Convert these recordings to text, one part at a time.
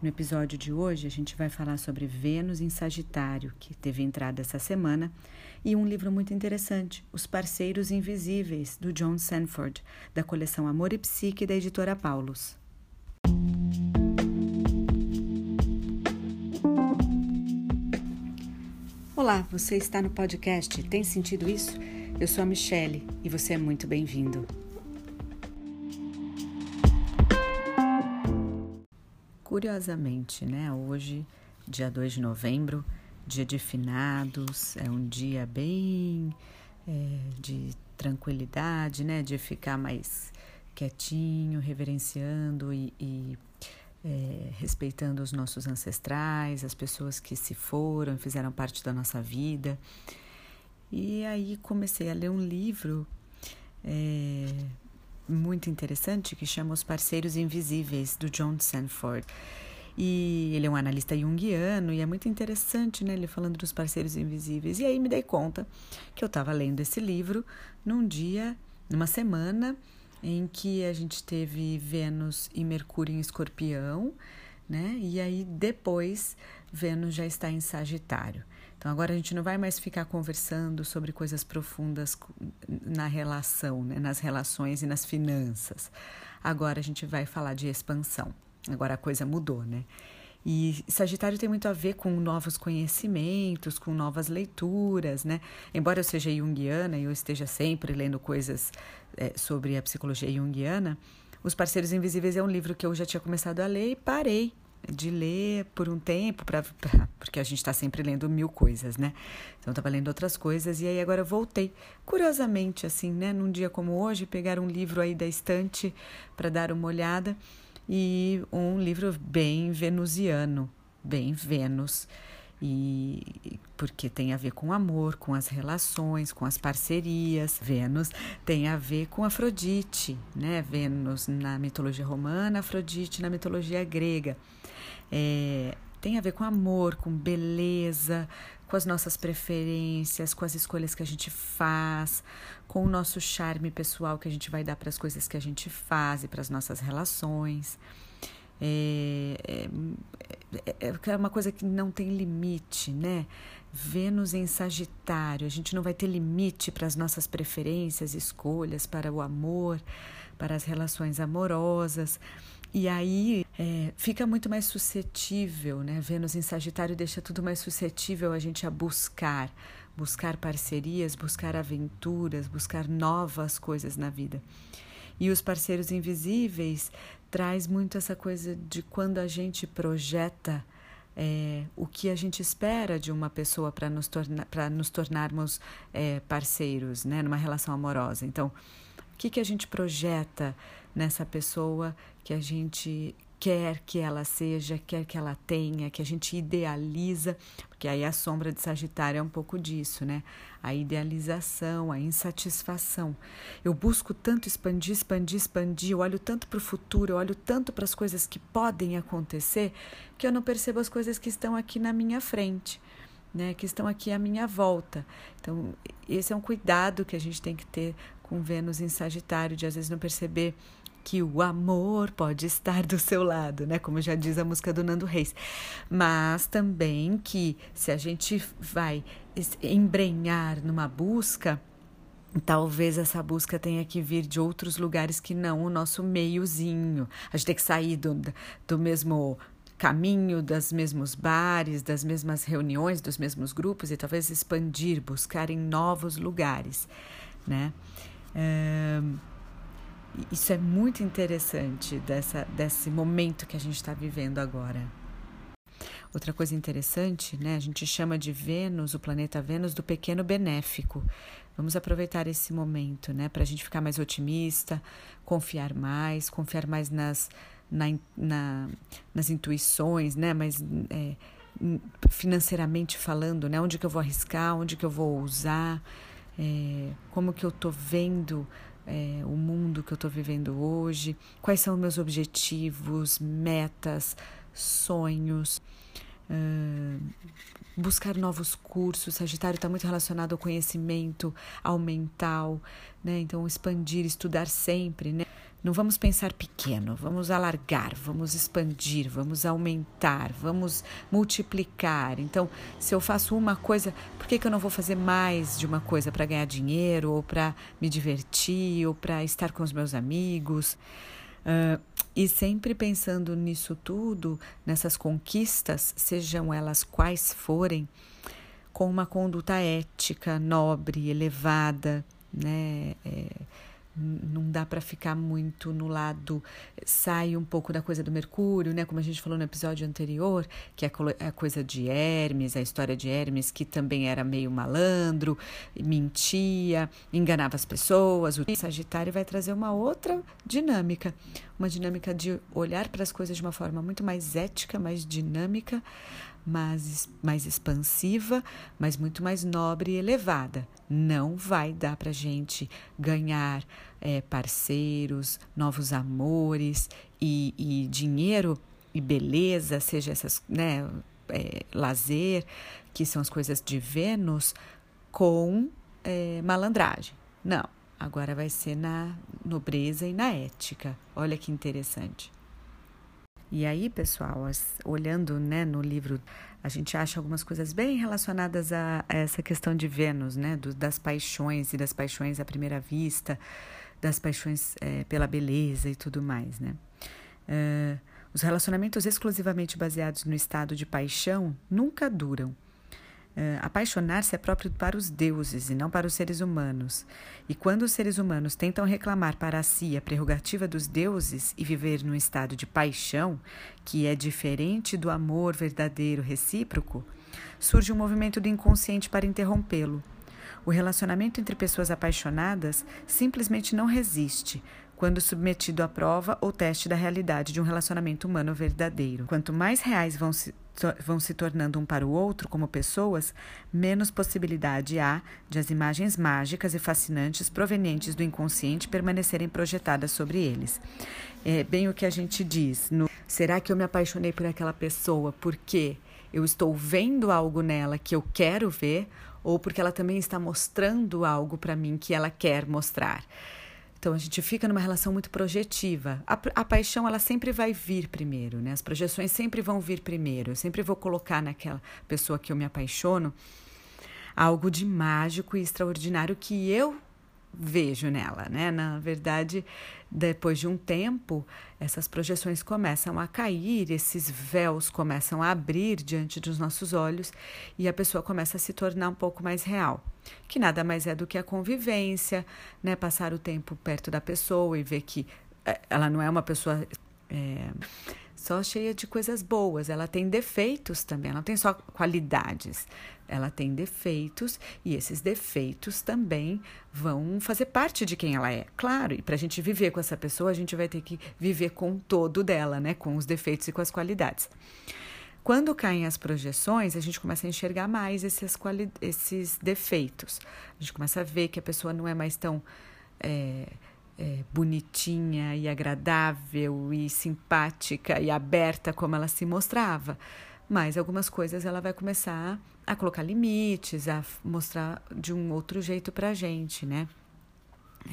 No episódio de hoje, a gente vai falar sobre Vênus em Sagitário, que teve entrada essa semana, e um livro muito interessante, Os Parceiros Invisíveis, do John Sanford, da coleção Amor e Psique da editora Paulus. Olá, você está no podcast Tem Sentido Isso? Eu sou a Michele e você é muito bem-vindo. Curiosamente, né? Hoje, dia 2 de novembro, dia de finados, é um dia bem é, de tranquilidade, né? De ficar mais quietinho, reverenciando e, e é, respeitando os nossos ancestrais, as pessoas que se foram fizeram parte da nossa vida. E aí comecei a ler um livro é, muito interessante que chama Os Parceiros Invisíveis, do John Sanford. E ele é um analista junguiano e é muito interessante, né? Ele falando dos parceiros invisíveis. E aí me dei conta que eu estava lendo esse livro num dia, numa semana em que a gente teve Vênus e Mercúrio em Escorpião, né? E aí depois Vênus já está em Sagitário. Então agora a gente não vai mais ficar conversando sobre coisas profundas na relação, né, nas relações e nas finanças. Agora a gente vai falar de expansão. Agora a coisa mudou, né? E Sagitário tem muito a ver com novos conhecimentos, com novas leituras, né? Embora eu seja junguiana e eu esteja sempre lendo coisas é, sobre a psicologia junguiana, Os Parceiros Invisíveis é um livro que eu já tinha começado a ler e parei de ler por um tempo, pra, pra porque a gente está sempre lendo mil coisas, né? Então, estava lendo outras coisas e aí agora voltei. Curiosamente, assim, né? Num dia como hoje, pegar um livro aí da estante para dar uma olhada e um livro bem venusiano, bem Vênus. E porque tem a ver com amor, com as relações, com as parcerias. Vênus tem a ver com Afrodite, né? Vênus na mitologia romana, Afrodite na mitologia grega. É, tem a ver com amor, com beleza, com as nossas preferências, com as escolhas que a gente faz, com o nosso charme pessoal que a gente vai dar para as coisas que a gente faz e para as nossas relações. É, é, é, é, uma coisa que não tem limite, né? Vênus em Sagitário, a gente não vai ter limite para as nossas preferências, escolhas, para o amor, para as relações amorosas. E aí é, fica muito mais suscetível, né? Vênus em Sagitário deixa tudo mais suscetível a gente a buscar, buscar parcerias, buscar aventuras, buscar novas coisas na vida. E os parceiros invisíveis traz muito essa coisa de quando a gente projeta é, o que a gente espera de uma pessoa para nos, torna, nos tornarmos é, parceiros, né, numa relação amorosa. Então, o que, que a gente projeta nessa pessoa que a gente quer que ela seja, quer que ela tenha, que a gente idealiza, porque aí a sombra de Sagitário é um pouco disso, né? A idealização, a insatisfação. Eu busco tanto expandir, expandir, expandir, eu olho tanto para o futuro, eu olho tanto para as coisas que podem acontecer, que eu não percebo as coisas que estão aqui na minha frente. Né, que estão aqui à minha volta. Então, esse é um cuidado que a gente tem que ter com Vênus em Sagitário, de às vezes não perceber que o amor pode estar do seu lado, né? Como já diz a música do Nando Reis. Mas também que se a gente vai embrenhar numa busca, talvez essa busca tenha que vir de outros lugares que não o nosso meiozinho. A gente tem que sair do, do mesmo caminho, dos mesmos bares, das mesmas reuniões, dos mesmos grupos e talvez expandir, buscar em novos lugares, né? É isso é muito interessante dessa, desse momento que a gente está vivendo agora. Outra coisa interessante, né? A gente chama de Vênus, o planeta Vênus, do pequeno benéfico. Vamos aproveitar esse momento, né? Para a gente ficar mais otimista, confiar mais, confiar mais nas, na, na, nas intuições, né? Mas é, financeiramente falando, né? Onde que eu vou arriscar, onde que eu vou usar, é, como que eu tô vendo é, o mundo que eu estou vivendo hoje, quais são meus objetivos, metas, sonhos. Uh, buscar novos cursos. Sagitário está muito relacionado ao conhecimento, ao mental, né? Então, expandir, estudar sempre, né? Não vamos pensar pequeno, vamos alargar, vamos expandir, vamos aumentar, vamos multiplicar. Então, se eu faço uma coisa, por que, que eu não vou fazer mais de uma coisa para ganhar dinheiro, ou para me divertir, ou para estar com os meus amigos? Uh, e sempre pensando nisso tudo, nessas conquistas, sejam elas quais forem, com uma conduta ética, nobre, elevada, né? É, não dá para ficar muito no lado sai um pouco da coisa do Mercúrio, né? Como a gente falou no episódio anterior, que é a coisa de Hermes, a história de Hermes que também era meio malandro, mentia, enganava as pessoas. O Sagitário vai trazer uma outra dinâmica, uma dinâmica de olhar para as coisas de uma forma muito mais ética, mais dinâmica, mais, mais expansiva, mas muito mais nobre e elevada. Não vai dar para gente ganhar é, parceiros, novos amores e, e, dinheiro e beleza, seja essas, né, é, lazer, que são as coisas de Vênus, com é, malandragem. Não, agora vai ser na nobreza e na ética. Olha que interessante. E aí, pessoal, olhando né, no livro, a gente acha algumas coisas bem relacionadas a, a essa questão de Vênus, né, do, das paixões e das paixões à primeira vista, das paixões é, pela beleza e tudo mais, né? Uh, os relacionamentos exclusivamente baseados no estado de paixão nunca duram. Uh, Apaixonar-se é próprio para os deuses e não para os seres humanos. E quando os seres humanos tentam reclamar para si a prerrogativa dos deuses e viver num estado de paixão, que é diferente do amor verdadeiro recíproco, surge um movimento do inconsciente para interrompê-lo. O relacionamento entre pessoas apaixonadas simplesmente não resiste, quando submetido à prova ou teste da realidade de um relacionamento humano verdadeiro. Quanto mais reais vão se vão se tornando um para o outro como pessoas, menos possibilidade há de as imagens mágicas e fascinantes provenientes do inconsciente permanecerem projetadas sobre eles. É bem o que a gente diz. No, Será que eu me apaixonei por aquela pessoa porque eu estou vendo algo nela que eu quero ver ou porque ela também está mostrando algo para mim que ela quer mostrar? Então a gente fica numa relação muito projetiva. A, a, paixão ela sempre vai vir primeiro, né? As projeções sempre vão vir primeiro. Eu sempre vou colocar naquela pessoa que eu me apaixono algo de mágico e extraordinário que eu vejo nela, né? Na verdade, depois de um tempo, essas projeções começam a cair, esses véus começam a abrir diante dos nossos olhos e a pessoa começa a se tornar um pouco mais real, que nada mais é do que a convivência, né? Passar o tempo perto da pessoa e ver que eh, ela não é uma pessoa é, só cheia de coisas boas. Ela tem defeitos também, ela não tem só qualidades. Ela tem defeitos e esses defeitos também vão fazer parte de quem ela é. Claro, e para a gente viver com essa pessoa, a gente vai ter que viver com o todo dela, né? Com os defeitos e com as qualidades. Quando caem as projeções, a gente começa a enxergar mais esses, esses defeitos. A gente começa a ver que a pessoa não é mais tão. É, é, bonitinha e agradável e simpática e aberta como ela se mostrava. Mas algumas coisas ela vai começar a colocar limites, a mostrar de um outro jeito pra gente, né?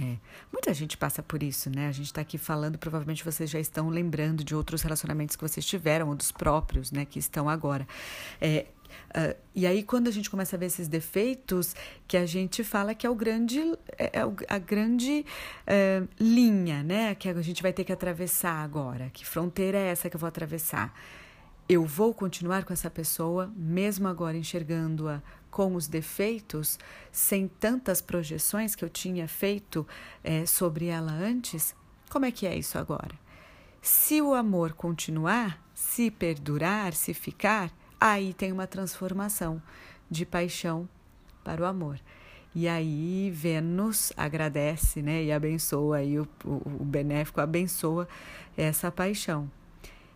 É, muita gente passa por isso, né? A gente está aqui falando, provavelmente vocês já estão lembrando de outros relacionamentos que vocês tiveram, ou dos próprios, né, que estão agora. É, Uh, e aí, quando a gente começa a ver esses defeitos, que a gente fala que é o grande, é, é a grande uh, linha, né? Que a gente vai ter que atravessar agora. Que fronteira é essa que eu vou atravessar? Eu vou continuar com essa pessoa, mesmo agora enxergando-a com os defeitos, sem tantas projeções que eu tinha feito é, sobre ela antes? Como é que é isso agora? Se o amor continuar, se perdurar, se ficar, aí tem uma transformação de paixão para o amor. E aí Vênus agradece, né, e abençoa aí o, o, o benéfico abençoa essa paixão.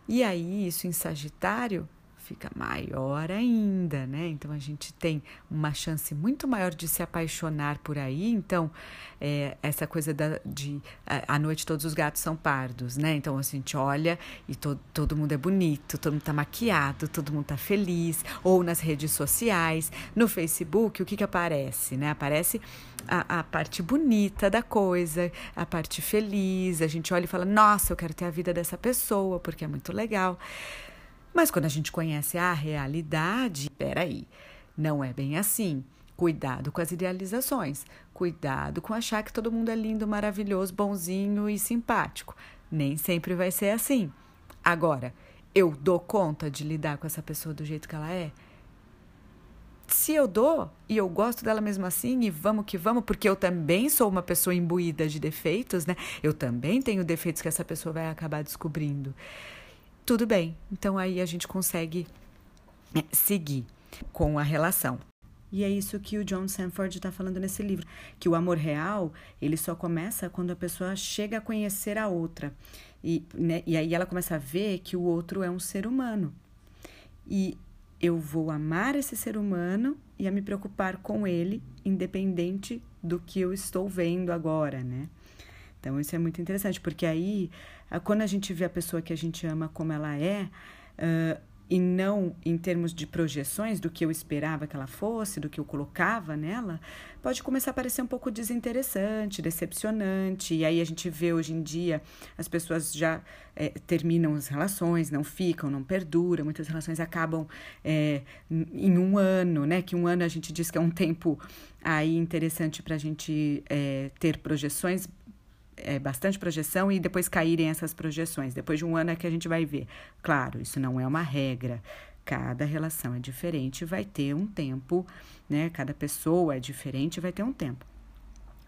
E aí isso em Sagitário fica maior ainda, né? Então a gente tem uma chance muito maior de se apaixonar por aí. Então, é, essa coisa da, de à noite todos os gatos são pardos, né? Então a gente olha e to, todo mundo é bonito, todo mundo tá maquiado, todo mundo tá feliz. Ou nas redes sociais, no Facebook, o que que aparece, né? Aparece a, a parte bonita da coisa, a parte feliz. A gente olha e fala: Nossa, eu quero ter a vida dessa pessoa porque é muito legal. Mas quando a gente conhece a realidade, peraí, não é bem assim. Cuidado com as idealizações. Cuidado com achar que todo mundo é lindo, maravilhoso, bonzinho e simpático. Nem sempre vai ser assim. Agora, eu dou conta de lidar com essa pessoa do jeito que ela é? Se eu dou e eu gosto dela mesmo assim, e vamos que vamos, porque eu também sou uma pessoa imbuída de defeitos, né? Eu também tenho defeitos que essa pessoa vai acabar descobrindo tudo bem. Então aí a gente consegue é, seguir com a relação. E é isso que o John Sanford está falando nesse livro, que o amor real ele só começa quando a pessoa chega a conhecer a outra e, né, e aí ela começa a ver que o outro é um ser humano e eu vou amar esse ser humano e a me preocupar com ele, independente do que eu estou vendo agora, né? Então isso é muito interessante porque aí quando a gente vê a pessoa que a gente ama como ela é, uh, e não em termos de projeções do que eu esperava que ela fosse, do que eu colocava nela, pode começar a parecer um pouco desinteressante, decepcionante. E aí a gente vê hoje em dia as pessoas já é, terminam as relações, não ficam, não perduram. Muitas relações acabam é, em um ano, né? Que um ano a gente diz que é um tempo aí interessante para a gente é, ter projeções é, bastante projeção e depois caírem essas projeções. Depois de um ano é que a gente vai ver. Claro, isso não é uma regra. Cada relação é diferente, vai ter um tempo, né? Cada pessoa é diferente, vai ter um tempo.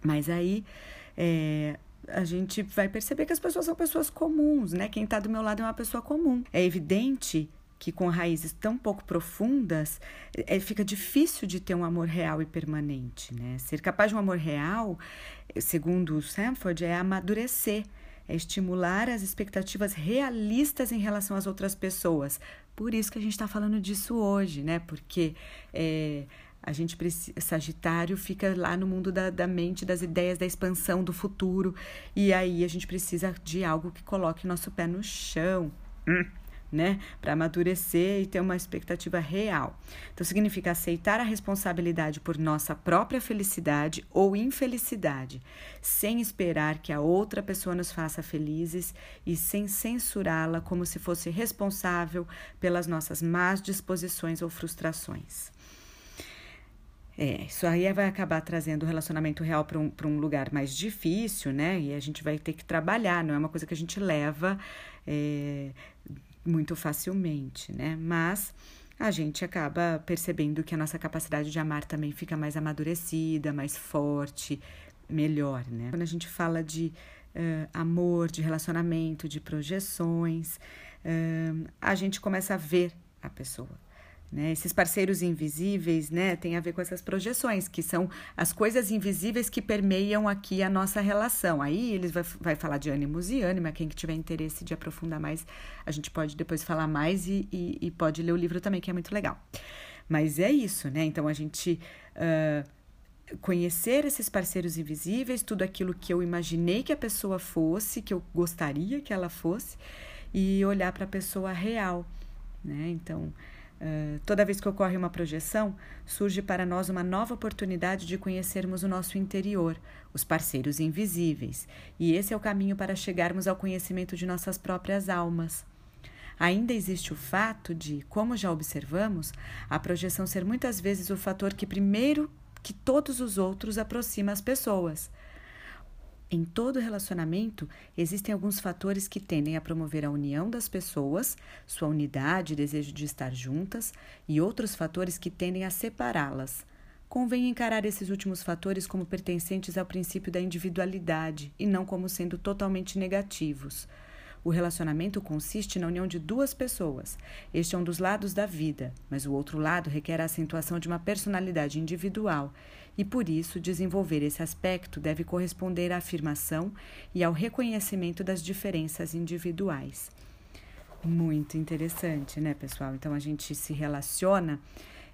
Mas aí é, a gente vai perceber que as pessoas são pessoas comuns, né? Quem está do meu lado é uma pessoa comum. É evidente que com raízes tão pouco profundas, é, fica difícil de ter um amor real e permanente, né? Ser capaz de um amor real, segundo Sanford, é amadurecer, é estimular as expectativas realistas em relação às outras pessoas. Por isso que a gente está falando disso hoje, né? Porque é, a gente Sagitário fica lá no mundo da, da mente, das ideias, da expansão, do futuro, e aí a gente precisa de algo que coloque nosso pé no chão. Hum né, para amadurecer e ter uma expectativa real. Então significa aceitar a responsabilidade por nossa própria felicidade ou infelicidade, sem esperar que a outra pessoa nos faça felizes e sem censurá-la como se fosse responsável pelas nossas más disposições ou frustrações. É, isso aí vai acabar trazendo o relacionamento real para um, um lugar mais difícil, né? E a gente vai ter que trabalhar, não é uma coisa que a gente leva é, muito facilmente, né? Mas a gente acaba percebendo que a nossa capacidade de amar também fica mais amadurecida, mais forte, melhor, né? Quando a gente fala de uh, amor, de relacionamento, de projeções, uh, a gente começa a ver a pessoa. Né? Esses parceiros invisíveis né, tem a ver com essas projeções, que são as coisas invisíveis que permeiam aqui a nossa relação. Aí eles vai, vai falar de ânimos e ânima, quem que tiver interesse de aprofundar mais, a gente pode depois falar mais e, e, e pode ler o livro também, que é muito legal. Mas é isso, né? Então a gente uh, conhecer esses parceiros invisíveis, tudo aquilo que eu imaginei que a pessoa fosse, que eu gostaria que ela fosse, e olhar para a pessoa real, né? Então Uh, toda vez que ocorre uma projeção, surge para nós uma nova oportunidade de conhecermos o nosso interior, os parceiros invisíveis, e esse é o caminho para chegarmos ao conhecimento de nossas próprias almas. Ainda existe o fato de, como já observamos, a projeção ser muitas vezes o fator que primeiro que todos os outros aproxima as pessoas. Em todo relacionamento, existem alguns fatores que tendem a promover a união das pessoas, sua unidade e desejo de estar juntas, e outros fatores que tendem a separá-las. Convém encarar esses últimos fatores como pertencentes ao princípio da individualidade e não como sendo totalmente negativos. O relacionamento consiste na união de duas pessoas. Este é um dos lados da vida, mas o outro lado requer a acentuação de uma personalidade individual e por isso desenvolver esse aspecto deve corresponder à afirmação e ao reconhecimento das diferenças individuais. Muito interessante, né, pessoal? Então a gente se relaciona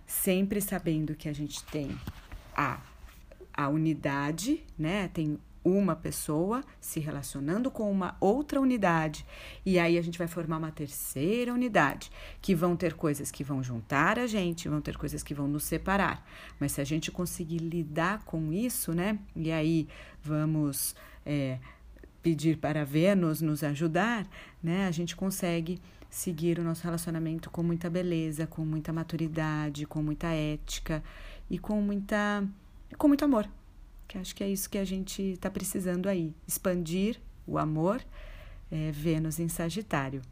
sempre sabendo que a gente tem a, a unidade, né? Tem uma pessoa se relacionando com uma outra unidade. E aí a gente vai formar uma terceira unidade, que vão ter coisas que vão juntar a gente, vão ter coisas que vão nos separar. Mas se a gente conseguir lidar com isso, né? E aí vamos é, pedir para Vênus nos ajudar, né? A gente consegue seguir o nosso relacionamento com muita beleza, com muita maturidade, com muita ética e com muita com muito amor que acho que é isso que a gente está precisando aí, expandir o amor, é, Vênus em Sagitário.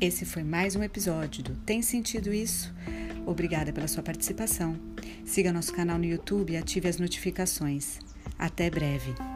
Esse foi mais um episódio do Tem Sentido Isso? Obrigada pela sua participação. Siga nosso canal no YouTube e ative as notificações. Até breve!